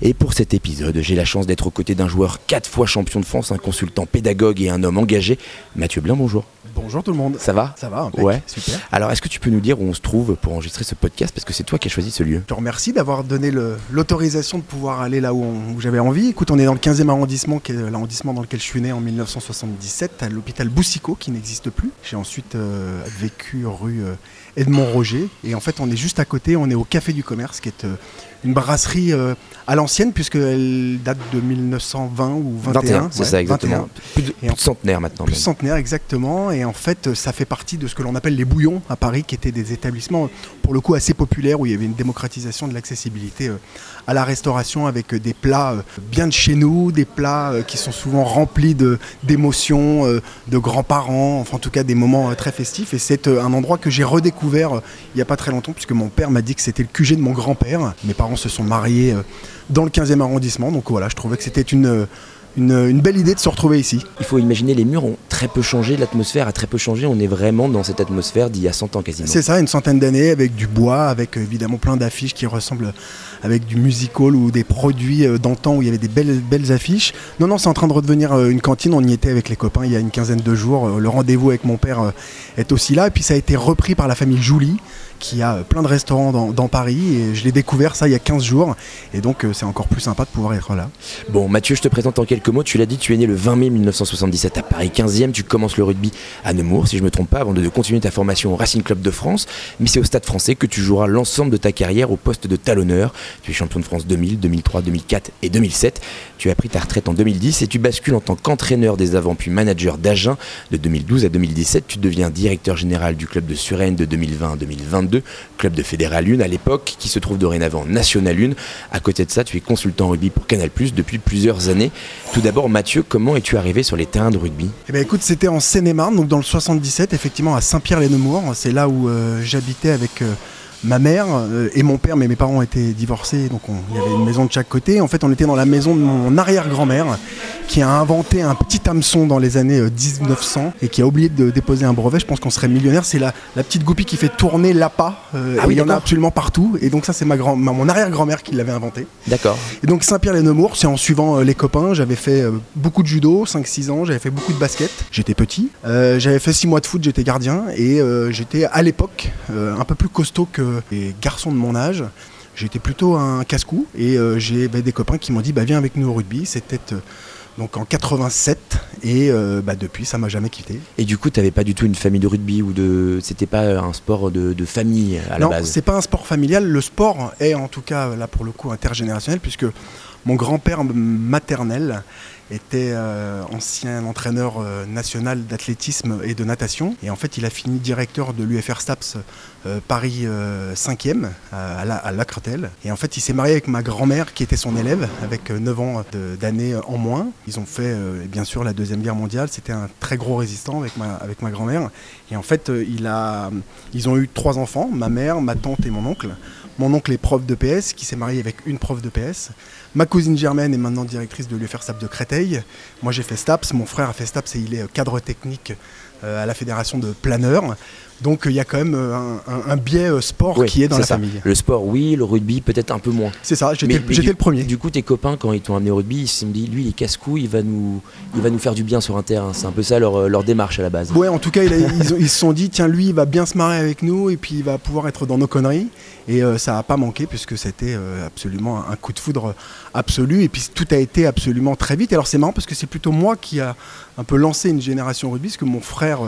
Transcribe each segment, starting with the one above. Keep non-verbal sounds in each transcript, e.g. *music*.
Et pour cet épisode, j'ai la chance d'être aux côtés d'un joueur 4 fois champion de France, un consultant pédagogue et un homme engagé. Mathieu Blin, bonjour. Bonjour tout le monde. Ça va Ça va, impec, Ouais. super. Alors, est-ce que tu peux nous dire où on se trouve pour enregistrer ce podcast? Parce que c'est toi qui as choisi ce lieu. Je te remercie d'avoir donné l'autorisation de pouvoir aller là où, j'avais envie. Écoute, on est dans le 15e arrondissement, qui est l'arrondissement dans lequel je suis né en 1977, à l'hôpital Boussicot, qui n'existe plus. J'ai ensuite euh, vécu rue euh, Edmond Roger. Et en fait, on est juste à côté, on est au Café du Commerce, qui est euh, une brasserie euh, à l'ancienne, puisqu'elle date de 1920 ou 21. c'est ouais, ça exactement. 21. Plus de, Et plus en- de centenaire maintenant. Plus centenaire, exactement. Et en fait, ça fait partie de ce que l'on appelle les bouillons à Paris, qui étaient des établissements, pour le coup, assez populaires, où il y avait une démocratisation de l'accessibilité euh, à la restauration, avec euh, des plats euh, bien de chez nous, des plats euh, qui sont souvent remplis d'émotions, de grands-parents, enfin, en tout cas, des moments très festifs. Et c'est un endroit que j'ai redécouvert il n'y a pas très longtemps, puisque mon père m'a dit que c'était le QG de mon grand-père. Mes parents se sont mariés dans le 15e arrondissement, donc voilà, je trouvais que c'était une, une- une belle idée de se retrouver ici. Il faut imaginer, les murs ont très peu changé, l'atmosphère a très peu changé. On est vraiment dans cette atmosphère d'il y a 100 ans quasiment. C'est ça, une centaine d'années avec du bois, avec euh, évidemment plein d'affiches qui ressemblent avec du musical ou des produits euh, d'antan où il y avait des belles, belles affiches. Non, non, c'est en train de redevenir euh, une cantine. On y était avec les copains il y a une quinzaine de jours. Le rendez-vous avec mon père est aussi là. Et puis ça a été repris par la famille Jouli qui a euh, plein de restaurants dans, Paris. Et je l'ai découvert ça il y a 15 jours. Et donc euh, c'est encore plus sympa de pouvoir être là. Bon, Mathieu, je te présente en quelques mots. Tu l'as dit, tu es né le 20 mai 1977 à Paris 15e. Tu commences le rugby à Nemours, si je me trompe pas, avant de continuer ta formation au Racing Club de France. Mais c'est au Stade français que tu joueras l'ensemble de ta carrière au poste de talonneur. Tu es champion de France 2000, 2003, 2004 et 2007. Tu as pris ta retraite en 2010 et tu bascules en tant qu'entraîneur des avants puis manager d'Agen de 2012 à 2017. Tu deviens directeur général du club de Suresnes de 2020 à 2022, club de Fédéral 1 à l'époque, qui se trouve dorénavant National 1. À côté de ça, tu es consultant rugby pour Canal depuis plusieurs années. Tout d'abord, Mathieu, comment es-tu arrivé sur les terrains de rugby? Eh ben écoute, c'était en Seine-et-Marne, donc dans le 77, effectivement à Saint-Pierre-les-Nemours. C'est là où euh, j'habitais avec euh, ma mère euh, et mon père, mais mes parents étaient divorcés, donc on- il y avait une maison de chaque côté. En fait, on était dans la maison de mon arrière-grand-mère qui a inventé un petit hameçon dans les années euh, 1900 et qui a oublié de déposer un brevet. Je pense qu'on serait millionnaire. C'est la, la petite goupille qui fait tourner l'appât. euh, Ah oui, il y en a absolument partout. Et donc ça, c'est ma grand, ma- mon arrière-grand-mère qui l'avait inventé. D'accord. Et donc Saint-Pierre-les-Nemours, c'est en suivant euh, les copains. J'avais fait euh, beaucoup de judo, 5-6 ans, j'avais fait beaucoup de basket, j'étais petit. Euh, j'avais fait 6 mois de foot, j'étais gardien. Et euh, j'étais à l'époque euh, un peu plus costaud que les garçons de mon âge. J'étais plutôt un casse-cou. Et euh, j'ai bah, des copains qui m'ont dit bah, viens avec nous au rugby. C'était euh, donc en 87. Et euh, bah, depuis, ça m'a jamais quitté. Et du coup, tu n'avais pas du tout une famille de rugby ou de. C'était pas un sport de, de famille à la non, base? c'est pas un sport familial. Le sport est en tout cas là pour le coup intergénérationnel puisque mon grand-père maternel était euh, ancien entraîneur euh, national d'athlétisme et de natation et en fait il a fini directeur de l'UFR STAPS euh, Paris 5e à, la, à Lacretel et en fait il s'est marié avec ma grand-mère qui était son élève avec 9 ans d'années en moins. Ils ont fait bien sûr la deuxième guerre mondiale, c'était un très gros résistant avec ma, avec ma grand-mère et en fait il a, ils ont eu trois enfants, ma mère, ma tante et mon oncle. Mon oncle est prof de PS, qui s'est marié avec une prof de PS. Ma cousine Germaine est maintenant directrice de l'UFR STAPS de Créteil. Moi j'ai fait STAPS, mon frère a fait STAPS et il est euh, cadre technique euh, à la fédération de planeurs. Donc il y a quand même euh, un, un- un biais euh, sport Oui, qui est dans la ça. famille. Le sport, oui, le rugby, peut-être un peu moins. C'est ça, j'étais le premier. Du coup, tes copains, quand ils t'ont amené au rugby, ils se sont dit, lui, il est casse-cou, il, va nous- il va nous faire du bien sur un terrain. C'est un peu ça leur, euh, leur démarche à la base. Ouais, en tout cas, il a- ils, ils se sont dit, tiens, lui, il va bien se marrer avec nous et puis il va pouvoir être dans nos conneries. Et euh, ça n'a pas manqué puisque c'était euh, absolument un coup de foudre absolu. Et puis tout a été absolument très vite. Alors c'est marrant parce que c'est plutôt moi qui a un peu lancé une génération rugby, parce que mon frère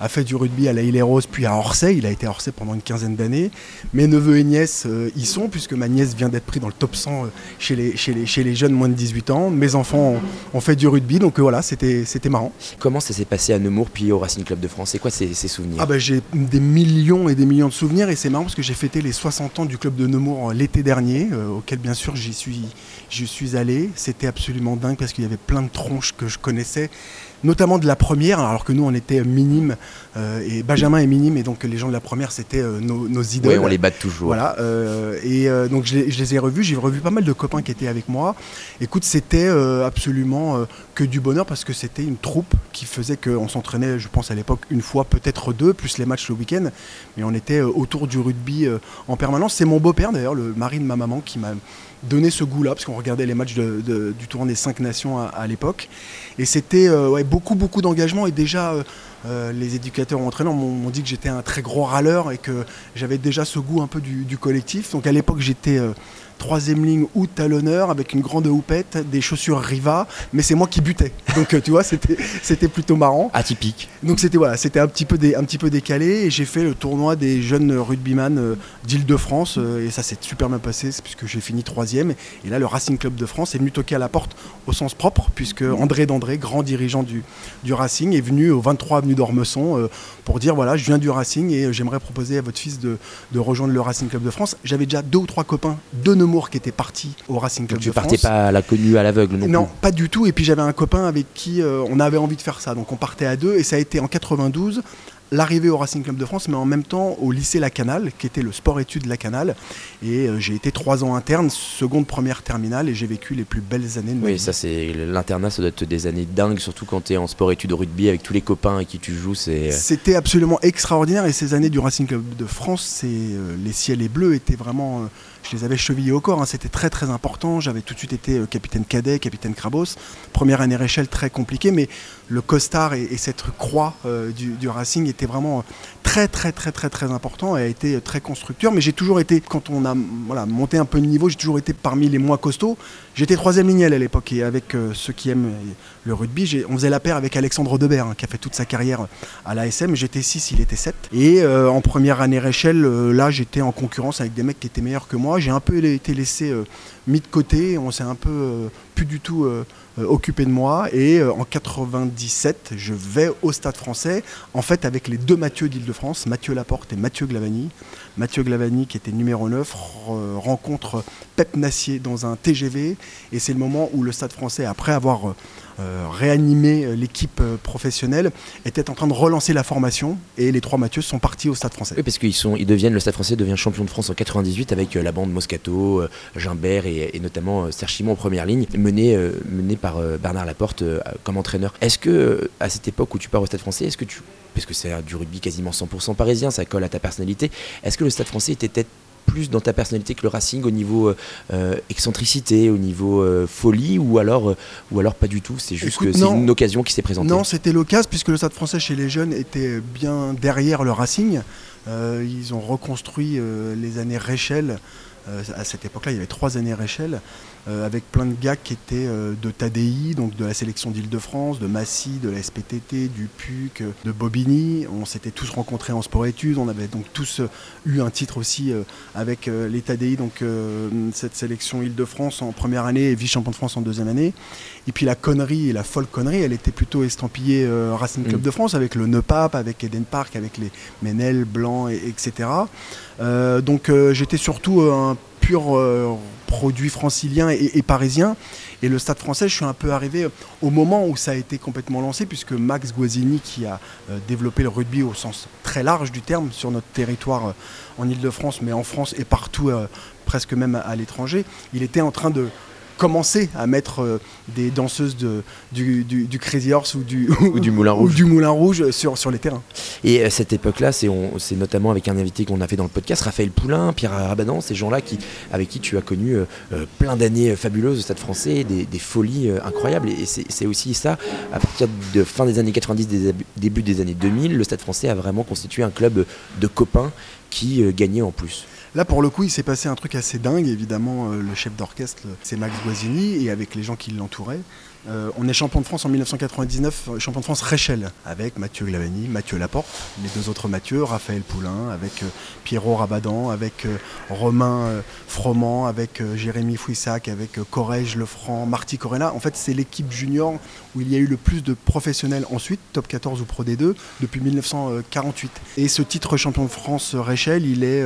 a fait du rugby à la Île-et-Rose puis à Orsay. Il a été à Orsay pendant une quinzaine d'années. Mes neveux et nièces euh, y sont, puisque ma nièce vient d'être prise dans le top 100 euh, chez, les, chez, les, chez les jeunes moins de 18 ans. Mes enfants ont, ont fait du rugby, donc euh, voilà, c'était marrant. Comment ça s'est passé à Nemours puis au Racing Club de France? C'est quoi ces, ces souvenirs? Ah bah, j'ai des millions et des millions de souvenirs et c'est marrant parce que j'ai fêté les 60 ans du club de Nemours l'été dernier, auquel bien sûr j'y suis, suis allé, c'était absolument dingue parce qu'il y avait plein de tronches que je connaissais notamment de la première, alors que nous on était minimes, et Benjamin est minime, et donc les gens de la première c'était euh, nos, nos, idoles. Oui, on les bat toujours. Voilà, euh, et donc je, les ai revus, j'ai revu pas mal de copains qui étaient avec moi. Écoute, c'était absolument que du bonheur parce que c'était une troupe qui faisait qu'on s'entraînait, je pense à l'époque, une fois, peut-être deux, plus les matchs le week-end, mais on était autour du rugby en permanence. C'est mon beau-père d'ailleurs, le mari de ma maman, qui m'a donné ce goût-là, parce qu'on regardait les matchs du tournoi des cinq nations à, l'époque. Et c'était ouais, beaucoup, beaucoup d'engagement. Et déjà, euh, euh, les éducateurs ou entraîneurs m'ont dit que j'étais un très gros râleur et que j'avais déjà ce goût un peu du, collectif. Donc à l'époque, j'étais euh, troisième ligne ou talonneur avec une grande houppette, des chaussures Riva, mais c'est moi qui butais. Donc euh, tu vois, c'était plutôt marrant. Atypique. Donc c'était voilà, c'était un petit peu un petit peu décalé et j'ai fait le tournoi des jeunes rugbyman euh, d'Île-de-France euh, et ça s'est super bien passé puisque j'ai fini troisième et là le Racing Club de France est venu toquer à la porte au sens propre puisque André Dandré, grand dirigeant du, du Racing, est venu au 23 avenue d'Ormesson pour dire voilà, je viens du Racing et j'aimerais proposer à votre fils de, de rejoindre le Racing Club de France. J'avais déjà deux ou trois copains de qui était parti au Racing Club tu de partais pas à la connue à l'aveugle non Non, pas du tout. Et puis j'avais un copain avec qui euh, on avait envie de faire ça. Donc on partait à deux et ça a été en 92 l'arrivée au Racing Club de France, mais en même temps au lycée La Canale, qui était le sport-études La Canale. Et euh, j'ai été trois ans interne, seconde, première, terminale, et j'ai vécu les plus belles années de ma oui, Oui, ça c'est l'internat, ça doit être des années dingues, surtout quand tu es en sport-études rugby avec tous les copains avec qui tu joues. Euh, C'était absolument extraordinaire, et ces années du Racing Club de France, c'est euh, les ciels et bleus étaient vraiment je les avais chevillés au corps. Hein. C'était très très important. J'avais tout de suite été capitaine cadet, capitaine Krabos. Première année Réchelle très compliquée, mais le costard et, cette croix du, du, Racing était vraiment très très très très très important et a été très constructeur. Mais j'ai toujours été, quand on a voilà, monté un peu de niveau, j'ai toujours été parmi les moins costauds. J'étais troisième lignel à l'époque et avec euh, ceux qui aiment le rugby, on faisait la paire avec Alexandre Debert hein, qui a fait toute sa carrière à l'ASM. J'étais 6, il était 7. Et euh, en première année Réchelle, euh, là j'étais en concurrence avec des mecs qui étaient meilleurs que moi. J'ai un peu été laissé mis de côté, on s'est un peu plus du tout euh, occupé de moi. Et euh, en 97, je vais au Stade français, en fait avec les deux Mathieu d'Île-de-France, Mathieu Laporte et Mathieu Glavani. Mathieu Glavani, qui était numéro 9, rencontre Pep Nassier dans un TGV. Et c'est le moment où le Stade français, après avoir euh, réanimé euh, l'équipe euh, professionnelle, était en train de relancer la formation et les trois Mathieu sont partis au Stade français. Oui, parce qu'ils deviennent, le Stade français devient champion de France en 98 avec la bande Moscato, Gimbert et, notamment Serge Chimon en première ligne, mené, mené par Bernard Laporte comme entraîneur. Est-ce que, à cette époque où tu pars au Stade français, est-ce que tu, parce que c'est du rugby quasiment 100% parisien, ça colle à ta personnalité, est-ce que le Stade français était peut-être plus dans ta personnalité que le Racing au niveau euh, euh, excentricité, au niveau euh, folie, ou alors, ou alors pas du tout C'est juste que c'est une occasion qui s'est présentée. Non, c'était l'occasion puisque le Stade Français chez les jeunes était bien derrière le Racing. ils ont reconstruit les années Réchelle. à cette époque-là, il y avait trois années Réchelle. Euh, avec plein de gars qui étaient euh, de TADI, donc de la sélection d'Île-de-France, de Massy, de la SPTT, du PUC, de Bobigny. On s'était tous rencontrés en sport-études, on avait donc tous euh, eu un titre aussi avec les TADI, donc cette sélection Île-de-France en première année et vice-champion de France en deuxième année. Et puis la connerie et la folle connerie, elle était plutôt estampillée Racing Club mm. de France avec le Neupap, avec Eden Park, avec les Ménel, Blanc, et, etc. donc j'étais surtout un pur produits franciliens et, parisiens. Et le stade français, je suis un peu arrivé au moment où ça a été complètement lancé, puisque Max Guazzini, qui a euh, développé le rugby au sens très large du terme sur notre territoire euh, en Ile-de-France, mais en France et partout, euh, presque même à l'étranger, il était en train de commencer à mettre euh, des danseuses de, du, du, Crazy Horse ou du, ou du Moulin *laughs* Rouge, du Moulin Rouge sur, sur les terrains. Et à cette époque-là, c'est notamment avec un invité qu'on a fait dans le podcast, Raphaël Poulain, Pierre Rabadan, ces gens-là qui, avec qui tu as connu euh, euh, plein d'années fabuleuses au Stade français, des, des folies incroyables. Et c'est aussi ça, à partir de fin des années 90, des, début des années 2000, le Stade français a vraiment constitué un club de copains qui gagnait en plus. Là, pour le coup, il s'est passé un truc assez dingue. Évidemment, euh, le chef d'orchestre, c'est Max Et avec les gens qui l'entouraient. Euh, on est champion de France en 1999, euh, champion de France Réchelle, avec Mathieu Glavani, Mathieu Laporte, les deux autres Mathieu, Raphaël Poulain, avec Pierrot Rabadan, avec Romain Froment, avec Jérémy Fouissac, avec Corrège Lefranc, Marty Corella. En fait, c'est l'équipe junior où il y a eu le plus de professionnels ensuite, top 14 ou pro D2, depuis 1948. Et ce titre champion de France Réchelle, il est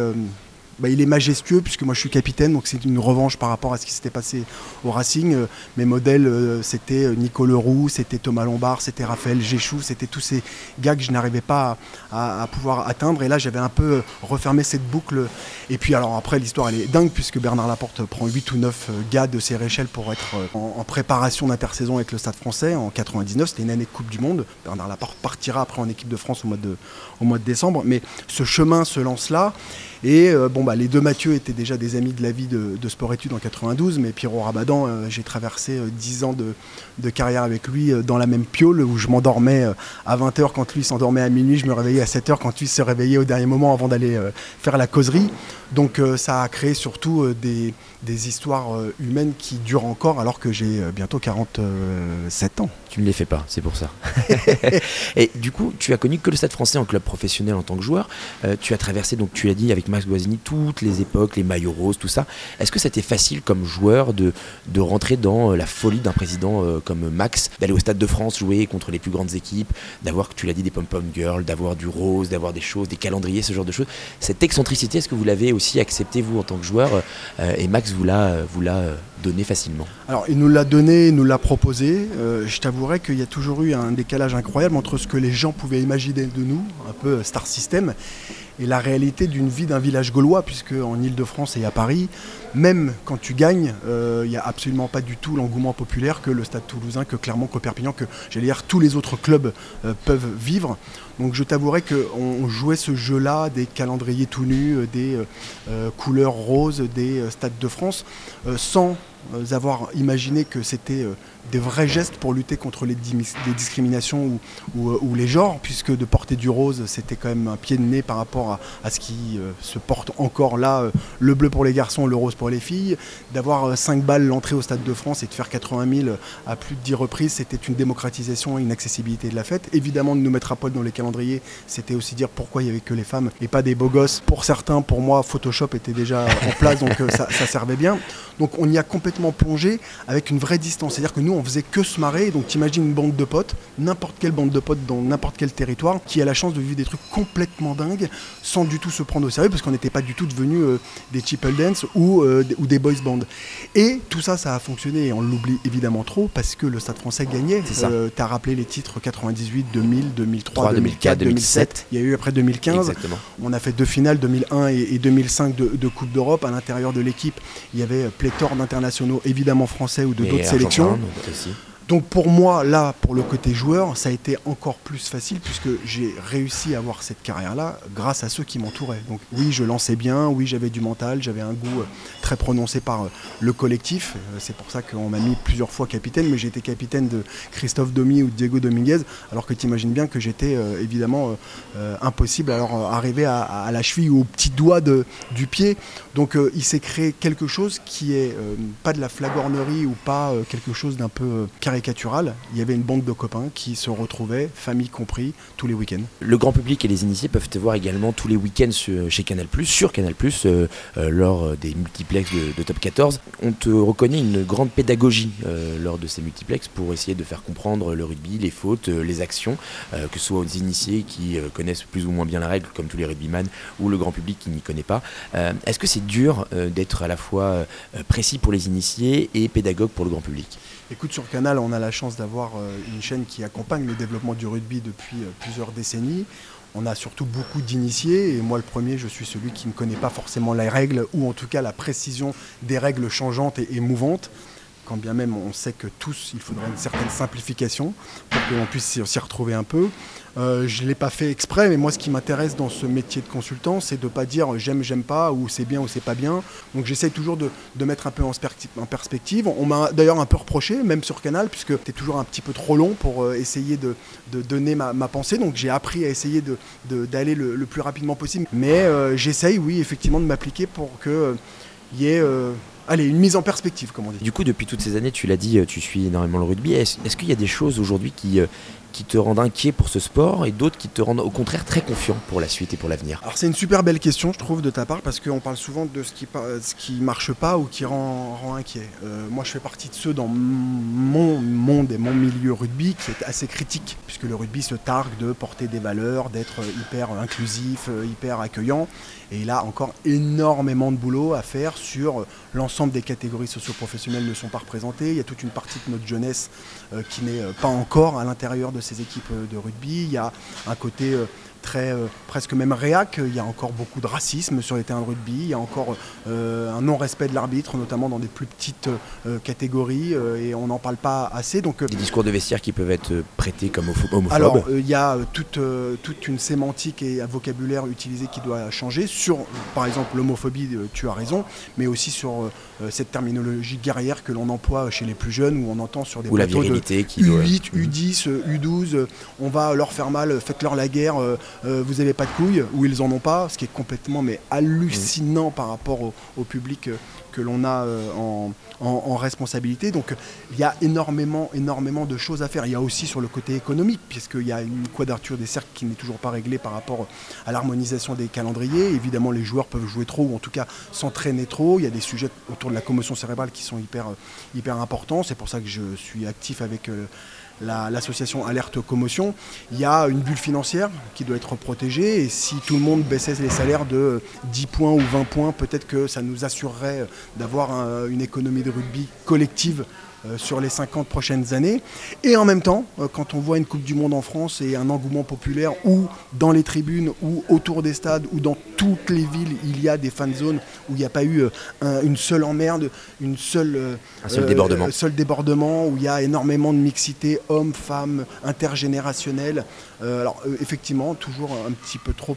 bah, il est majestueux puisque moi je suis capitaine, donc c'est une revanche par rapport à ce qui s'était passé au Racing. Euh, mes modèles, euh, c'était euh, Nico Leroux, c'était Thomas Lombard, c'était Raphaël Géchou, c'était tous ces gars que je n'arrivais pas à, pouvoir atteindre. Et là, j'avais un peu refermé cette boucle. Et puis alors après, l'histoire elle est dingue puisque Bernard Laporte prend 8 ou 9 gars de Séréchel pour être en, préparation d'intersaison avec le Stade français en 99. C'était une année de Coupe du Monde. Bernard Laporte partira après en équipe de France au mois de, mois de décembre. Mais ce chemin se lance là. Et euh, bon, bah, les deux Mathieu étaient déjà des amis de la vie de, Sport Études en 92, mais Pierrot Rabadan, euh, j'ai traversé 10 euh, ans de, carrière avec lui dans la même piole où je m'endormais à 20h quand lui s'endormait à minuit, je me réveillais à 7h quand lui se réveillait au dernier moment avant d'aller faire la causerie. Donc ça a créé surtout des, des, histoires humaines qui durent encore alors que j'ai bientôt 47 ans. Tu ne les fais pas, c'est pour ça. *laughs* et du coup, tu as connu que le Stade français en club professionnel en tant que joueur. tu as traversé, donc tu l'as dit, avec Max Guazzini, toutes les époques, les maillots roses, tout ça. Est-ce que c'était facile comme joueur de, de rentrer dans euh, la folie d'un président euh, comme Max, d'aller au Stade de France jouer contre les plus grandes équipes, d'avoir, tu l'as dit, des pom-pom girls, d'avoir du rose, d'avoir des choses, des calendriers, ce genre de choses? Cette excentricité, est-ce que vous l'avez aussi accepté, vous, en tant que joueur euh, Et Max vous l'a, vous l'a donné facilement Alors, il nous l'a donné, il nous l'a proposé. je t'avouerai qu'il y a toujours eu un décalage incroyable entre ce que les gens pouvaient imaginer de nous, un peu Star System, et la réalité d'une vie d'un village gaulois, puisque en Ile-de-France et à Paris, même quand tu gagnes, il euh, n'y a absolument pas du tout l'engouement populaire que le Stade toulousain, que Clermont, que Perpignan, que j'allais dire tous les autres clubs euh, peuvent vivre. Donc je t'avouerai qu'on jouait ce jeu-là, des calendriers tout nus, euh, des couleurs roses, des Stades de France, sans avoir imaginé que c'était des vrais gestes pour lutter contre les, discriminations ou, les genres, puisque de porter du rose, c'était quand même un pied de nez par rapport à, ce qui se porte encore là, le bleu pour les garçons, le rose pour les filles. D'avoir 5 euh, balles l'entrée au Stade de France et de faire 80 000 à plus de 10 reprises, c'était une démocratisation et une accessibilité de la fête. Évidemment, de nous mettre à poil dans les calendriers, c'était aussi dire pourquoi il n'y avait que les femmes et pas des beaux gosses. Pour certains, pour moi, Photoshop était déjà en place, donc euh, ça, servait bien. Donc on y a complètement plongé avec une vraie distance. C'est-à-dire que nous, on faisait que se marrer. Donc t'imagines une bande de potes, n'importe quelle bande de potes dans n'importe quel territoire, qui a la chance de vivre des trucs complètement dingues, sans du tout se prendre au sérieux, parce qu'on n'était pas du tout devenus euh, des triple dance ou euh, ou des boys bands. Et tout ça, ça a fonctionné et on l'oublie évidemment trop parce que le Stade français gagnait. Euh, tu as rappelé les titres 98, 2000, 2003, 2004, 2007. Il y a eu après 2015. On a fait deux finales, 2001 et, 2005 de, Coupe d'Europe. À l'intérieur de l'équipe, il y avait pléthore d'internationaux, évidemment français ou de d'autres sélections. Merci. Donc pour moi, là, pour le côté joueur, ça a été encore plus facile puisque j'ai réussi à avoir cette carrière-là grâce à ceux qui m'entouraient. Donc oui, je lançais bien, oui, j'avais du mental, j'avais un goût euh, très prononcé par euh, le collectif. Euh, c'est pour ça qu'on m'a mis plusieurs fois capitaine, mais été capitaine de Christophe Domi ou Diego Dominguez, alors que tu imagines bien que j'étais évidemment impossible alors arriver à, la cheville ou au petit doigt de, du pied. Donc il s'est créé quelque chose qui est pas de la flagornerie ou pas quelque chose d'un peu caricatural. Il y avait une bande de copains qui se retrouvaient, famille compris, tous les week-ends. Le grand public et les initiés peuvent te voir également tous les week-ends chez Canal+, sur Canal+, euh, euh, lors des multiplex de, Top 14. On te reconnaît une grande pédagogie euh, lors de ces multiplex pour essayer de faire comprendre le rugby, les fautes, les actions, que ce soit aux initiés qui connaissent plus ou moins bien la règle, comme tous les rugbyman, ou le grand public qui n'y connaît pas. Est-ce que c'est dur d'être à la fois précis pour les initiés et pédagogue pour le grand public? Écoute, sur Canal, on a la chance d'avoir euh, une chaîne qui accompagne le développement du rugby depuis euh, plusieurs décennies. On a surtout beaucoup d'initiés, et moi le premier, je suis celui qui ne connaît pas forcément les règles, ou en tout cas la précision des règles changeantes et, mouvantes bien même on sait que tous, il faudrait une certaine simplification pour qu'on puisse s'y retrouver un peu. Euh, je ne l'ai pas fait exprès, mais moi ce qui m'intéresse dans ce métier de consultant, c'est de ne pas dire j'aime, j'aime pas, ou c'est bien ou c'est pas bien. Donc j'essaye toujours de, mettre un peu en, perspective. On m'a d'ailleurs un peu reproché, même sur Canal, puisque tu es toujours un petit peu trop long pour euh, essayer de, donner ma, pensée. Donc j'ai appris à essayer d'aller le, le, plus rapidement possible. Mais euh, j'essaye, oui, effectivement, de m'appliquer pour qu'il y ait allez, une mise en perspective, comme on dit. Du coup, depuis toutes ces années, tu l'as dit, tu suis énormément le rugby. Est-ce, qu'il y a des choses aujourd'hui qui, qui te rendent inquiet pour ce sport et d'autres qui te rendent au contraire très confiant pour la suite et pour l'avenir Alors c'est une super belle question, je trouve, de ta part, parce qu'on parle souvent de ce qui ce qui marche pas ou qui rend, inquiet. Euh, moi, je fais partie de ceux dans mon monde et mon milieu rugby qui est assez critique, puisque le rugby se targue de porter des valeurs, d'être hyper inclusif, hyper accueillant. Et il a encore énormément de boulot à faire sur l'ensemble des catégories socio-professionnelles ne sont pas représentées. Il y a toute une partie de notre jeunesse euh, qui n'est pas encore à l'intérieur de ces équipes de rugby. Il y a un côté euh, très euh, presque même réac. Il y a encore beaucoup de racisme sur les terrains de rugby. Il y a encore euh, un non-respect de l'arbitre, notamment dans des plus petites euh, catégories, et on n'en parle pas assez. Donc, des discours de vestiaire qui peuvent être prêtés comme homophobes. Alors, il y a toute, toute une sémantique et un vocabulaire utilisé qui doit changer sur, par exemple, l'homophobie. tu as raison, mais aussi sur cette terminologie guerrière que l'on emploie chez les plus jeunes, où on entend sur des Ou plateaux la de qui U8, U10, U12, on va leur faire mal, faites-leur la guerre. Euh, vous n'avez pas de couilles, ou ils en ont pas, ce qui est complètement mais hallucinant par rapport au, public euh, que l'on a euh, en, responsabilité. Donc il y a énormément, énormément de choses à faire. Il y a aussi sur le côté économique, puisqu'il y a une quadrature des cercles qui n'est toujours pas réglée par rapport à l'harmonisation des calendriers. Évidemment, les joueurs peuvent jouer trop, ou en tout cas s'entraîner trop. Il y a des sujets autour de la commotion cérébrale qui sont hyper, hyper importants. C'est pour ça que je suis actif avec l'association Alerte Commotion, il y a une bulle financière qui doit être protégée. Et si tout le monde baissait les salaires de 10 points ou 20 points, peut-être que ça nous assurerait d'avoir une économie de rugby collective euh, sur les 50 prochaines années. Et en même temps, euh, quand on voit une Coupe du Monde en France et un engouement populaire où dans les tribunes ou autour des stades ou dans toutes les villes, il y a des fan zones où il n'y a pas eu euh, une seule emmerde, une seule, un seul débordement. seul débordement, où il y a énormément de mixité, hommes, femmes, intergénérationnelle. Alors effectivement, toujours un petit peu trop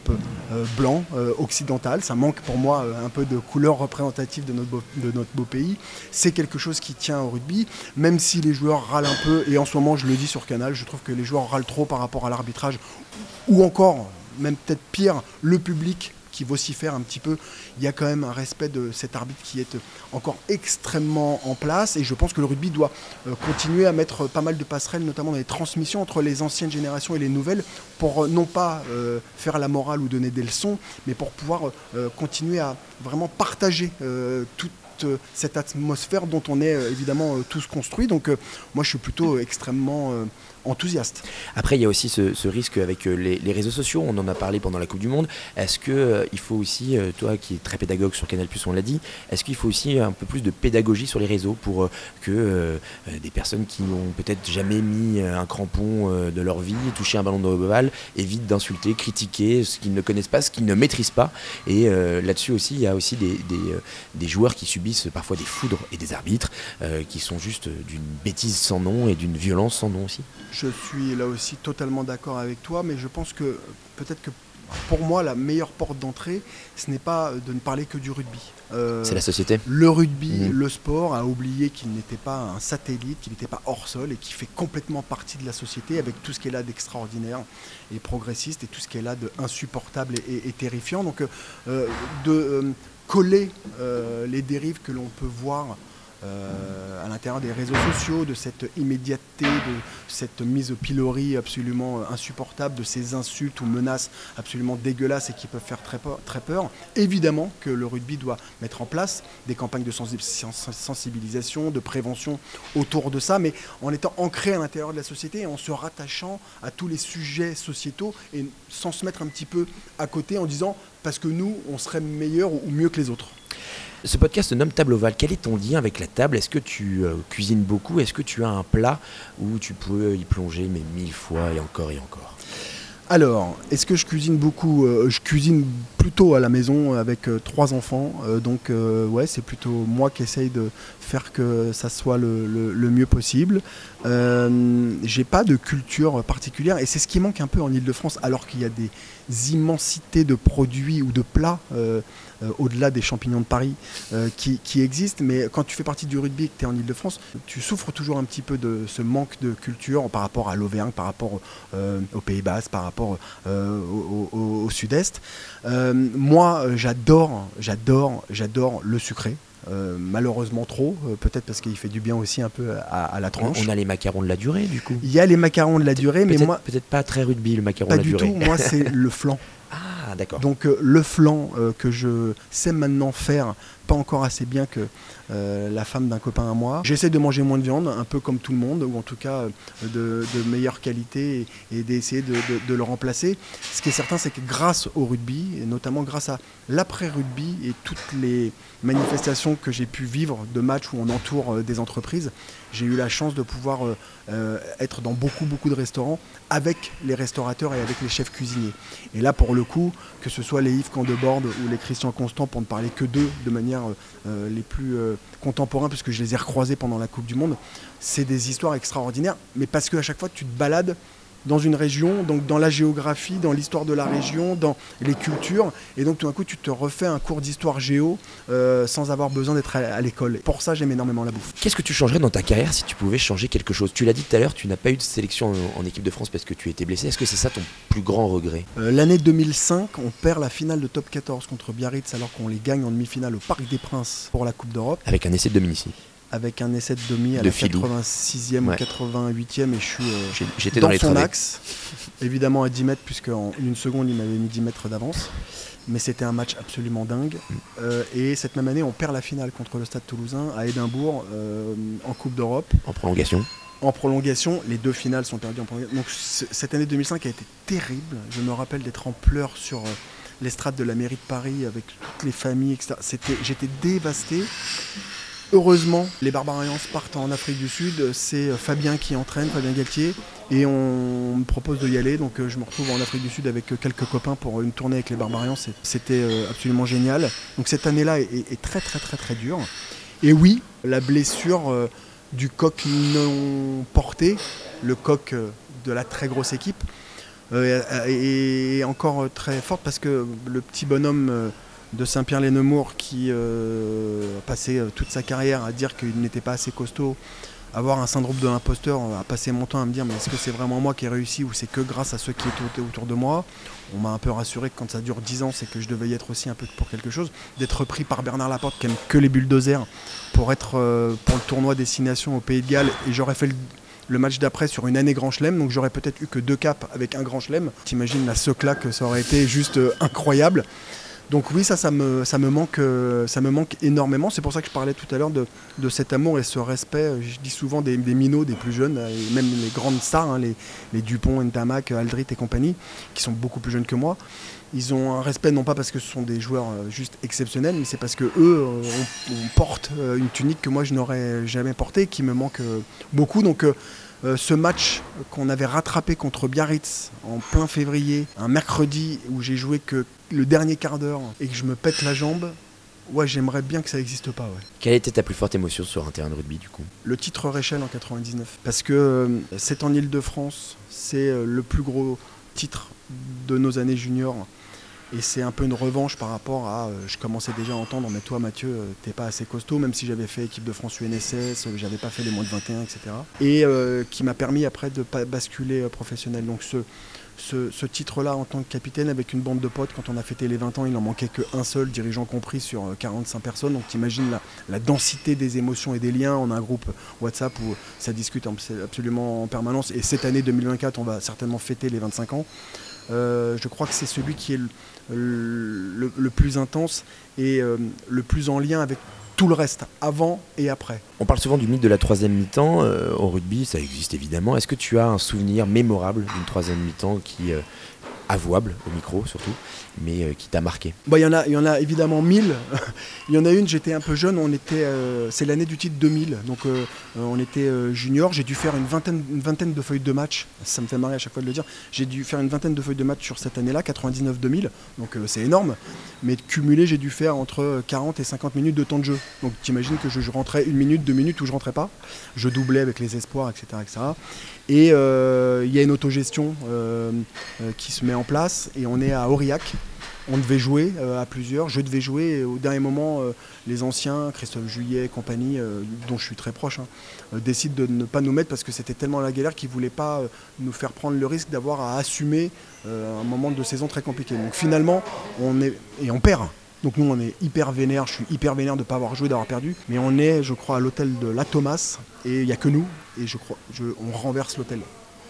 blanc, occidental. Ça manque pour moi un peu de couleur représentative de notre de notre beau pays. C'est quelque chose qui tient au rugby même si les joueurs râlent un peu, et en ce moment je le dis sur Canal, je trouve que les joueurs râlent trop par rapport à l'arbitrage, ou encore, même peut-être pire, le public qui vocifère un petit peu, il y a quand même un respect de cet arbitre qui est encore extrêmement en place et je pense que le rugby doit euh, continuer à mettre pas mal de passerelles, notamment dans les transmissions entre les anciennes générations et les nouvelles, pour euh, non pas euh, faire la morale ou donner des leçons, mais pour pouvoir continuer à vraiment partager toute euh, cette atmosphère dont on est évidemment tous construits. Donc moi je suis plutôt extrêmement Après, il y a aussi ce, risque avec les, réseaux sociaux. On en a parlé pendant la Coupe du Monde. Est-ce que il faut aussi, toi qui es très pédagogue sur Canal+, on l'a dit, est-ce qu'il faut aussi un peu plus de pédagogie sur les réseaux pour que des personnes qui n'ont peut-être jamais mis un crampon de leur vie, touché un ballon de balle, évitent d'insulter, critiquer ce qu'ils ne connaissent pas, ce qu'ils ne maîtrisent pas? Et là-dessus aussi, il y a aussi des, joueurs qui subissent parfois des foudres et des arbitres euh, qui sont juste d'une bêtise sans nom et d'une violence sans nom aussi. Je suis là aussi totalement d'accord avec toi, mais je pense que peut-être que pour moi, la meilleure porte d'entrée, ce n'est pas de ne parler que du rugby. Euh, c'est la société. Le rugby, mmh. le sport, a oublié qu'il n'était pas un satellite, qu'il n'était pas hors sol et qui fait complètement partie de la société avec tout ce qu'elle a d'extraordinaire et progressiste et tout ce qu'elle a d'insupportable et, et, terrifiant. Donc, euh, de coller euh, les dérives que l'on peut voir euh, à l'intérieur des réseaux sociaux, de cette immédiateté, de cette mise au pilori absolument euh, insupportable, de ces insultes ou menaces absolument dégueulasses et qui peuvent faire très peur, très peur. Évidemment que le rugby doit mettre en place des campagnes de sensibilisation, de prévention autour de ça, mais en étant ancré à l'intérieur de la société et en se rattachant à tous les sujets sociétaux et sans se mettre un petit peu à côté en disant parce que nous, on serait meilleur ou mieux que les autres. Ce podcast se nomme Table Ovale. Quel est ton lien avec la table? Est-ce que tu euh, cuisines beaucoup? Est-ce que tu as un plat où tu peux y plonger mais mille fois et encore et encore? Alors, est-ce que je cuisine beaucoup euh, Je cuisine plutôt à la maison avec euh, trois enfants. donc, ouais, c'est plutôt moi qui essaye de faire que ça soit le, mieux possible. J'ai pas de culture particulière et c'est ce qui manque un peu en Ile-de-France, alors qu'il y a des immensités de produits ou de plats euh, au-delà des champignons de Paris euh, qui, existent. Mais quand tu fais partie du rugby et que tu es en Ile-de-France, tu souffres toujours un petit peu de ce manque de culture par rapport à l'Auvergne, par rapport euh, aux Pays bas par rapport au, Sud-Est. moi, j'adore, j'adore, j'adore le sucré. Malheureusement trop, peut-être parce qu'il fait du bien aussi un peu à, la tranche. On a les macarons de la durée du coup. Il y a les macarons de la durée, mais moi peut-être pas très rugby le macaron de la durée. Pas du tout. Moi *laughs* c'est le flanc. Ah d'accord. Donc le flanc que je sais maintenant faire, pas encore assez bien que euh, la femme d'un copain à moi. J'essaie de manger moins de viande, un peu comme tout le monde, ou en tout cas euh, de, meilleure qualité et, d'essayer de, le remplacer. Ce qui est certain, c'est que grâce au rugby, et notamment grâce à l'après-rugby et toutes les manifestations que j'ai pu vivre de matchs où on entoure euh, des entreprises, j'ai eu la chance de pouvoir être dans beaucoup beaucoup de restaurants avec les restaurateurs et avec les chefs cuisiniers. Et là, pour le coup, que ce soit les Yves Candebord ou les Christian Constant, pour ne parler que d'eux de manière les plus contemporains, puisque je les ai recroisés pendant la Coupe du Monde, c'est des histoires extraordinaires, mais parce qu'à chaque fois tu te balades dans une région, donc dans la géographie, dans l'histoire de la région, dans les cultures. Et donc tout d'un coup, tu te refais un cours d'histoire géo euh, sans avoir besoin d'être à, l'école. Pour ça, j'aime énormément la bouffe. Qu'est-ce que tu changerais dans ta carrière si tu pouvais changer quelque chose? Tu l'as dit tout à l'heure, tu n'as pas eu de sélection en, équipe de France parce que tu étais blessé. Est-ce que c'est ça ton plus grand regret? Euh, L'année 2005, on perd la finale de top 14 contre Biarritz alors qu'on les gagne en demi-finale au Parc des Princes pour la Coupe d'Europe. Avec un essai de Dominici avec un essai de demi à la 86e ou 88e et je suis euh, J'étais dans, son axe, évidemment à 10 mètres puisque en une seconde il m'avait mis 10 mètres d'avance. Mais c'était un match absolument dingue. Mm. Euh, et cette même année, on perd la finale contre le Stade Toulousain à Édimbourg euh, en Coupe d'Europe. En prolongation. En prolongation, les deux finales sont perdues en prolongation. Donc cette année 2005 a été terrible. Je me rappelle d'être en pleurs sur l'estrade de la mairie de Paris avec toutes les familles, etc. J'étais dévasté. Heureusement, les Barbarians partent en Afrique du Sud. C'est euh, Fabien qui entraîne, Fabien Galtier. Et on me propose de y aller. Donc euh, je me retrouve en Afrique du Sud avec euh, quelques copains pour une tournée avec les Barbarians. C'était absolument génial. Donc cette année-là est, très très très très dure. Et oui, la blessure du coq non porté, le coq de la très grosse équipe, est encore très forte parce que le petit bonhomme de Saint-Pierre-les-Nemours qui euh, a passé euh, toute sa carrière à dire qu'il n'était pas assez costaud, avoir un syndrome de l'imposteur, à passer mon temps à me dire mais est-ce que c'est vraiment moi qui ai réussi ou c'est que grâce à ceux qui étaient autour de moi? On m'a un peu rassuré que quand ça dure 10 ans, c'est que je devais y être aussi un peu pour quelque chose. D'être pris par Bernard Laporte qui aime que les bulldozers pour être euh, pour le tournoi Destination au Pays de Galles et j'aurais fait le match d'après sur une année Grand Chelem, donc j'aurais peut-être eu que deux caps avec un Grand Chelem. T'imagines la secla que ça aurait été juste incroyable. Donc oui, ça, me, manque, euh, ça me manque énormément. C'est pour ça que je parlais tout à l'heure de, cet amour et ce respect. Je dis souvent des, minots, des plus jeunes, et même les grandes stars, hein, les, les, Dupont, Ntamak, Aldrit et compagnie, qui sont beaucoup plus jeunes que moi. Ils ont un respect non pas parce que ce sont des joueurs euh, juste exceptionnels, mais c'est parce que eux euh, portent une tunique que moi je n'aurais jamais portée, qui me manque beaucoup. Donc euh, ce match qu'on avait rattrapé contre Biarritz en plein février, un mercredi où j'ai joué que le dernier quart d'heure et que je me pète la jambe, ouais, j'aimerais bien que ça n'existe pas. Ouais. Quelle était ta plus forte émotion sur un terrain de rugby du coup? Le titre Réchelle en 99. Parce que euh, c'est en Ile-de-France, c'est euh, le plus gros titre de nos années juniors. Et c'est un peu une revanche par rapport à. Euh, je commençais déjà à entendre, mais toi, Mathieu, euh, t'es pas assez costaud, même si j'avais fait équipe de France UNSS, euh, j'avais pas fait les moins de 21, etc. Et qui m'a permis après de basculer professionnel. Donc ce, ce, titre-là en tant que capitaine avec une bande de potes, quand on a fêté les 20 ans, il en manquait qu'un seul, dirigeant compris, sur 45 personnes. Donc t'imagines la, la densité des émotions et des liens. On a un groupe WhatsApp où ça discute absolument en permanence. Et cette année 2024, on va certainement fêter les 25 ans. je crois que c'est celui qui est le, plus intense et euh, le plus en lien avec tout le reste, avant et après. On parle souvent du mythe de la troisième mi-temps euh, au rugby, ça existe évidemment. Est-ce que tu as un souvenir mémorable d'une troisième mi-temps qui, euh, avouable au micro surtout, mais euh, qui t'a marqué. Bah, Il y, en a, y en a évidemment mille. *laughs* Il y en a une, j'étais un peu jeune, on était, euh, c'est l'année du titre 2000, donc euh, on était junior, j'ai dû faire une vingtaine, une vingtaine de feuilles de match, ça me fait marrer à chaque fois de le dire, j'ai dû faire une vingtaine de feuilles de match sur cette année-là, 99-2000, donc c'est énorme, mais cumulé j'ai dû faire entre 40 et 50 minutes de temps de jeu, donc tu imagines que je, rentrais une minute, deux minutes où je rentrais pas, je doublais avec les espoirs, etc. etc. Et il y a une autogestion qui se met en place. Et on est à Aurillac. On devait jouer euh, à plusieurs, je devais jouer et au dernier moment, euh, les anciens, Christophe Juillet et compagnie, euh, dont je suis très proche, hein, décident de ne pas nous mettre parce que c'était tellement la galère qu'ils ne voulaient pas nous faire prendre le risque d'avoir à assumer un moment de saison très compliqué. Donc finalement, on est et on perd Donc nous, on est hyper vénère. Je suis hyper vénère de ne pas avoir joué, d'avoir perdu. Mais on est, je crois, à l'hôtel de La Thomas et il n'y a que nous. Et je crois, on renverse l'hôtel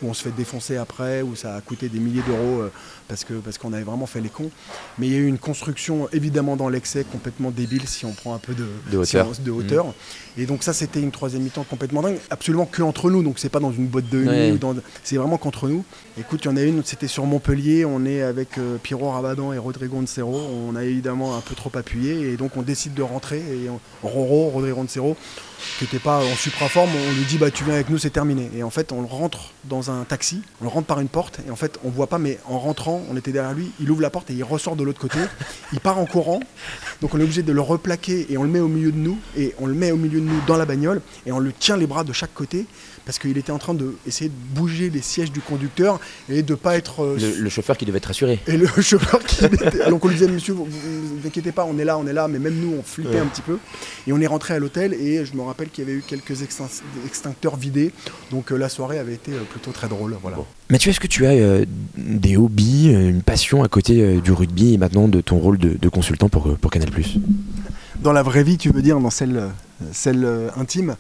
où on se fait défoncer après, où ça a coûté des milliers d'euros parce qu'on parce qu'on avait vraiment fait les cons. Mais il y a eu une construction évidemment dans l'excès complètement débile si on prend un peu de, de hauteur. Mmh. Et donc ça c'était une troisième mi-temps complètement dingue, absolument que entre nous, donc c'est pas dans une boîte de nuit, c'est vraiment qu'entre nous. Écoute, il y en a une, c'était sur Montpellier, on est avec euh, Pierrot Rabadan et Rodrigo Ncero, on a évidemment un peu trop appuyé et donc on décide de rentrer et Roro, Rodrigo Ncero, qui n'était pas en supraforme, on lui dit bah tu viens avec nous, c'est terminé. Et en fait on rentre dans un taxi, on rentre par une porte et en fait on voit pas, mais en rentrant, on était derrière lui, il ouvre la porte et il ressort de l'autre côté, il part en courant, donc on est obligé de le replaquer et on le met au milieu de nous et on le met au milieu de nous dans la bagnole et on le tient les bras de chaque côté parce qu'il était en train d'essayer de, de bouger les sièges du conducteur et de pas être. Euh, le, chauffeur qui devait être rassuré. Et le *laughs* chauffeur qui. était... Donc on lui disait, monsieur, vous, vous, inquiétez pas, on est là, on est là, mais même nous, on flippait un petit peu. Et on est rentré à l'hôtel et je me rappelle qu'il y avait eu quelques extincteurs vidés. Donc euh, la soirée avait été euh, plutôt très drôle. Voilà. Mathieu, est-ce que tu as des hobbies, une passion à côté du rugby et maintenant de ton rôle de, de consultant pour, pour Canal? Dans la vraie vie, tu veux dire, dans celle, celle intime?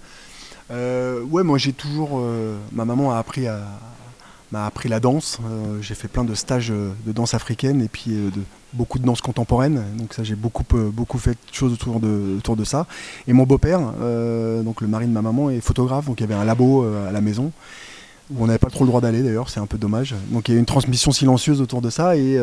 Euh, ouais, moi j'ai toujours. Euh, ma maman a appris, à, m'a appris la danse. Euh, j'ai fait plein de stages de danse africaine et puis de, beaucoup de danse contemporaine. Donc ça, j'ai beaucoup, beaucoup fait de choses autour de, autour de ça. Et mon beau-père, donc le mari de ma maman, est photographe. Donc il y avait un labo à la maison où on n'avait pas trop le droit d'aller d'ailleurs, c'est un peu dommage. Donc il y a une transmission silencieuse autour de ça. Et,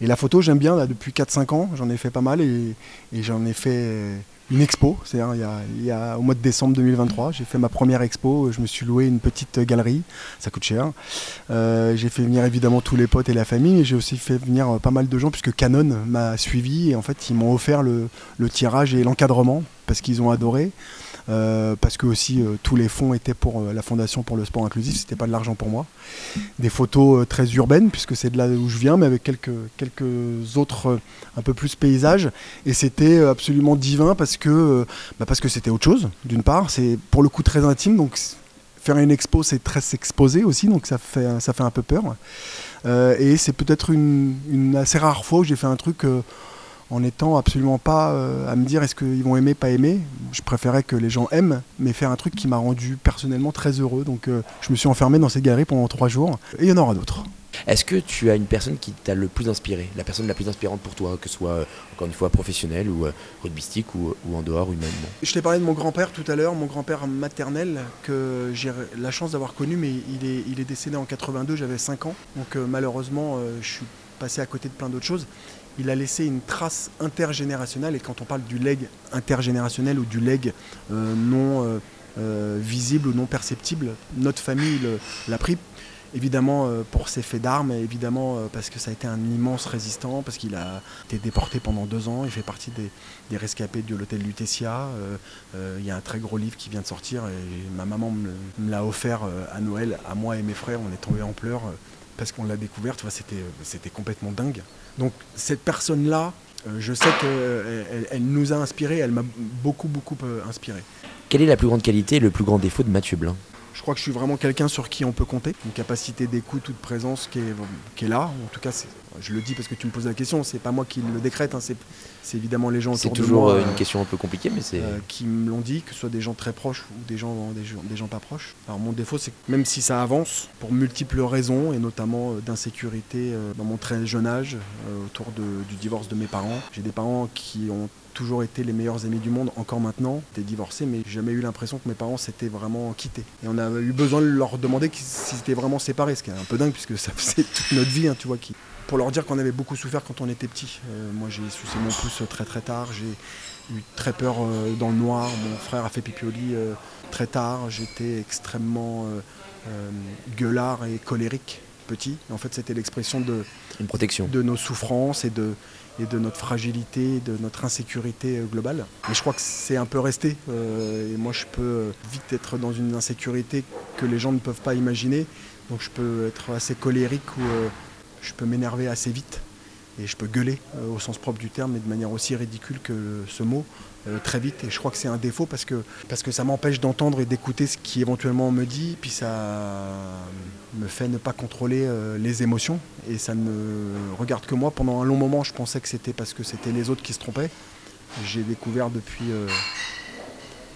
et la photo, j'aime bien, là, depuis 4-5 ans, j'en ai fait pas mal et, et j'en ai fait une expo. C'est-à-dire, il y, a, au mois de décembre 2023, j'ai fait ma première expo. Je me suis loué une petite galerie, ça coûte cher. Euh, j'ai fait venir évidemment tous les potes et la famille, mais j'ai aussi fait venir euh, pas mal de gens puisque Canon m'a suivi et en fait ils m'ont offert le tirage et l'encadrement parce qu'ils ont adoré. Euh, parce que aussi euh, tous les fonds étaient pour euh, la Fondation pour le sport inclusif, c'était pas de l'argent pour moi. Des photos très urbaines, puisque c'est de là où je viens, mais avec quelques, quelques autres un peu plus paysages. Et c'était absolument divin parce que bah parce que c'était autre chose, d'une part. C'est pour le coup très intime, donc faire une expo, c'est très s'exposer aussi, donc ça fait, ça fait un peu peur. et c'est peut-être une, une, assez rare fois où j'ai fait un truc en étant absolument pas euh, à me dire est-ce qu'ils vont aimer, pas aimer. Je préférais que les gens aiment, mais faire un truc qui m'a rendu personnellement très heureux. Donc euh, je me suis enfermé dans cette galerie pendant trois jours, et il y en aura d'autres. Est-ce que tu as une personne qui t'a le plus inspiré, la personne la plus inspirante pour toi, que ce soit euh, encore une fois professionnelle ou rugbystique ou, ou, en dehors humainement? Je t'ai parlé de mon grand-père tout à l'heure, mon grand-père maternel, que j'ai la chance d'avoir connu, mais il est, il est décédé en 82, j'avais 5 ans. Donc malheureusement, je suis passé à côté de plein d'autres choses il a laissé une trace intergénérationnelle. Et quand on parle du leg intergénérationnel ou du leg euh, non euh, euh, visible ou non perceptible, notre famille l'a pris. Évidemment pour ses faits d'armes, évidemment parce que ça a été un immense résistant, parce qu'il a été déporté pendant deux ans, il fait partie des, rescapés de l'hôtel Lutetia. Il y a un très gros livre qui vient de sortir et ma maman me l'a offert à Noël, à moi et mes frères, on est tombés en pleurs parce qu'on l'a découvert, c'était complètement dingue. Donc cette personne-là, euh, je sais qu'elle elle nous a inspiré, elle m'a beaucoup, beaucoup euh, inspiré. Quelle est la plus grande qualité et le plus grand défaut de Mathieu Blin crois que je suis vraiment quelqu'un sur qui on peut compter, une capacité d'écoute ou de présence qui est, qui est là. En tout cas, je le dis parce que tu me poses la question, c'est pas moi qui le décrète, hein, c'est évidemment les gens autour de moi. C'est toujours euh, une question un peu compliquée, mais c'est. Euh, qui me l'ont dit, que ce soit des gens très proches ou des gens, des, gens, des gens pas proches. Alors mon défaut, c'est que même si ça avance, pour multiples raisons, et notamment euh, d'insécurité dans mon très jeune âge, autour du divorce de mes parents, j'ai des parents qui ont toujours été les meilleurs amis du monde, encore maintenant. J'étais divorcé, mais j'ai jamais eu l'impression que mes parents s'étaient vraiment quittés. Et on a eu besoin de leur demander s'ils étaient vraiment séparés, ce qui est un peu dingue, puisque ça *laughs* faisait toute notre vie, hein, tu vois. Qui... Pour leur dire qu'on avait beaucoup souffert quand on était petit. Euh, moi, j'ai sucé mon pouce très très tard. J'ai eu très peur euh, dans le noir. Mon frère a fait pipi au lit euh, très tard. J'étais extrêmement gueulard et colérique petit. en fait, c'était l'expression de, Une protection. de nos souffrances et de, et de notre fragilité, de notre insécurité euh, globale. Et je crois que c'est un peu resté. Euh, et moi, je peux vite être dans une insécurité que les gens ne peuvent pas imaginer. Donc je peux être assez colérique ou euh, je peux m'énerver assez vite. Et je peux gueuler au sens propre du terme, mais de manière aussi ridicule que ce mot. très vite et je crois que c'est un défaut parce que, parce que ça m'empêche d'entendre et d'écouter ce qui éventuellement me dit puis ça me fait ne pas contrôler les émotions et ça ne regarde que moi pendant un long moment je pensais que c'était parce que c'était les autres qui se trompaient j'ai découvert depuis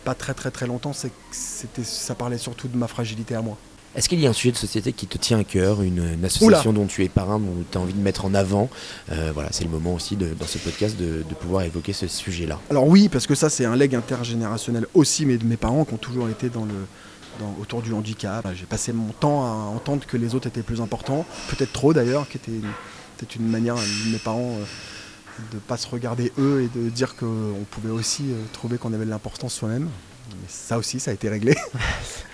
pas très très très longtemps, c'était, ça parlait surtout de ma fragilité à moi. Est-ce qu'il y a un sujet de société qui te tient à cœur, une, association dont tu es parrain, dont tu as envie de mettre en avant euh, Voilà, c'est le moment aussi de, dans ce podcast de, pouvoir évoquer ce sujet-là. Alors oui, parce que ça c'est un leg intergénérationnel aussi, mais de mes parents qui ont toujours été dans le, autour du handicap. J'ai passé mon temps à entendre que les autres étaient plus importants, peut-être trop d'ailleurs, qui était peut-être une manière de mes parents euh, de ne pas se regarder eux et de dire qu'on pouvait aussi euh, trouver qu'on avait de l'importance soi-même. Mais ça aussi, ça a été réglé. *laughs*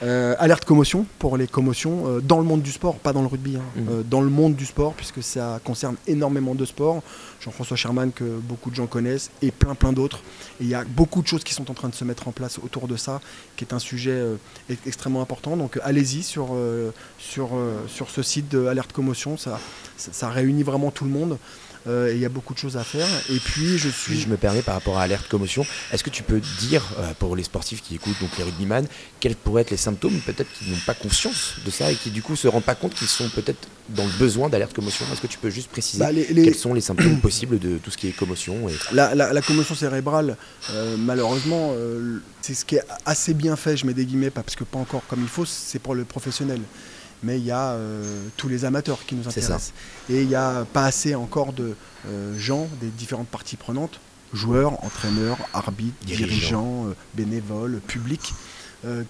Euh, alerte commotion pour les commotions euh, dans le monde du sport, pas dans le rugby, hein. mmh. dans le monde du sport, puisque ça concerne énormément de sports. Jean-François Sherman, que beaucoup de gens connaissent, et plein plein d'autres. Et il y a beaucoup de choses qui sont en train de se mettre en place autour de ça, qui est un sujet extrêmement important. Donc allez-y sur, sur, sur ce site de Alerte Commotion, ça, ça réunit vraiment tout le monde. Euh, il y a beaucoup de choses à faire. Et puis, je suis. Je me permets par rapport à Alerte Commotion, est-ce que tu peux dire, euh, pour les sportifs qui écoutent, donc les rugbyman, quels pourraient être les symptômes, peut-être qu'ils n'ont pas conscience de ça et qui du coup se rendent pas compte qu'ils sont peut-être dans le besoin d'alerte commotion? Est-ce que tu peux juste préciser bah, quels sont les symptômes *coughs* possibles de tout ce qui est commotion et... la, commotion cérébrale, euh, malheureusement, c'est ce qui est assez bien fait, je mets des guillemets, parce que pas encore comme il faut, c'est pour le professionnel mais il y a euh, tous les amateurs qui nous intéressent. Et il n'y a pas assez encore de euh, gens des différentes parties prenantes, joueurs, entraîneurs, arbitres, dirigeants, euh, bénévoles, publics,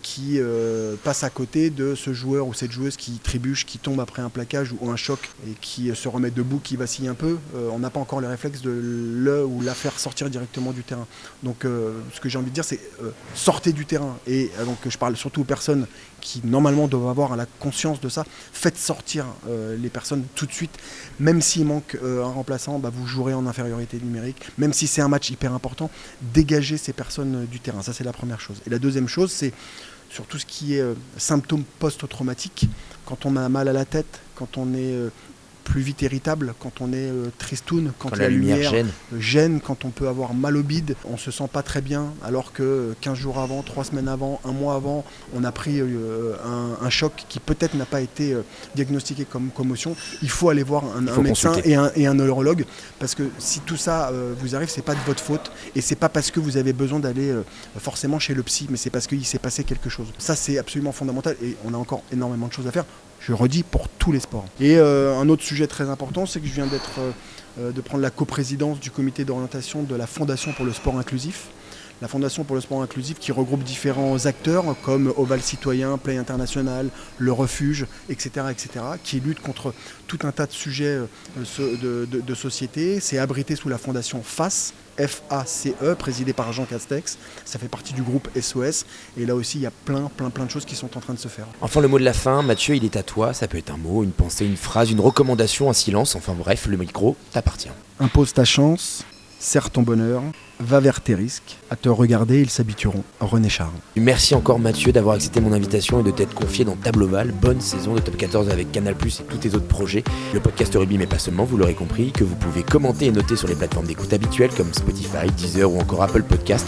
qui euh, passe à côté de ce joueur ou cette joueuse qui trébuche, qui tombe après un plaquage ou un choc et qui euh, se remet debout, qui vacille un peu. on n'a pas encore le réflexe de le ou la faire sortir directement du terrain. Donc ce que j'ai envie de dire, c'est sortez du terrain. Et donc je parle surtout aux personnes qui normalement doivent avoir la conscience de ça. Faites sortir les personnes tout de suite. Même s'il manque un remplaçant, bah, vous jouerez en infériorité numérique. Même si c'est un match hyper important, dégagez ces personnes du terrain. Ça c'est la première chose. Et la deuxième chose, c'est sur tout ce qui est euh, symptômes post-traumatiques, quand on a mal à la tête, quand on est euh, plus vite irritable, quand on est euh, tristoun, quand, la, lumière, gêne. gêne. quand on peut avoir mal au bide, on se sent pas très bien, alors que 15 jours avant, 3 semaines avant, un mois avant, on a pris euh, un, choc qui peut-être n'a pas été euh, diagnostiqué comme commotion. Il faut aller voir un, médecin et un, et un, neurologue, parce que si tout ça vous arrive, c'est pas de votre faute, et c'est pas parce que vous avez besoin d'aller forcément chez le psy, mais c'est parce qu'il s'est passé quelque chose. Ça, c'est absolument fondamental, et on a encore énormément de choses à faire je redis, pour tous les sports. Et euh, un autre sujet très important, c'est que je viens d'être, euh, euh, de prendre la coprésidence du comité d'orientation de la Fondation pour le sport inclusif. La Fondation pour le sport inclusif qui regroupe différents acteurs comme Oval Citoyen, Play International, Le Refuge, etc., etc., qui lutte contre tout un tas de sujets de, de société. C'est abrité sous la Fondation FACE, FACE, présidé par Jean Castex. Ça fait partie du groupe SOS. Et là aussi, il y a plein, plein, plein de choses qui sont en train de se faire. Enfin, le mot de la fin, Mathieu, il est à toi. Ça peut être un mot, une pensée, une phrase, une recommandation, un silence. Enfin bref, le micro t'appartient. Impose ta chance, serre ton bonheur, va vers tes risques. À te regarder, ils s'habitueront. René Charles. Merci encore Mathieu d'avoir accepté mon invitation et de t'être confié dans Table Oval. Bonne saison de Top 14 avec Canal Plus et tous tes autres projets. Le podcast rugby, mais pas seulement, vous l'aurez compris, que vous pouvez commenter et noter sur les plateformes d'écoute habituelles comme Spotify, Deezer ou encore Apple Podcast.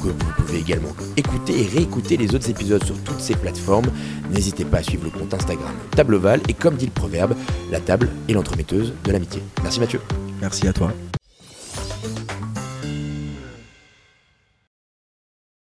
vous pouvez également écouter et réécouter les autres épisodes sur toutes ces plateformes. N'hésitez pas à suivre le compte Instagram Table Oval et comme dit le proverbe, la table est l'entremetteuse de l'amitié. Merci Mathieu. Merci à toi.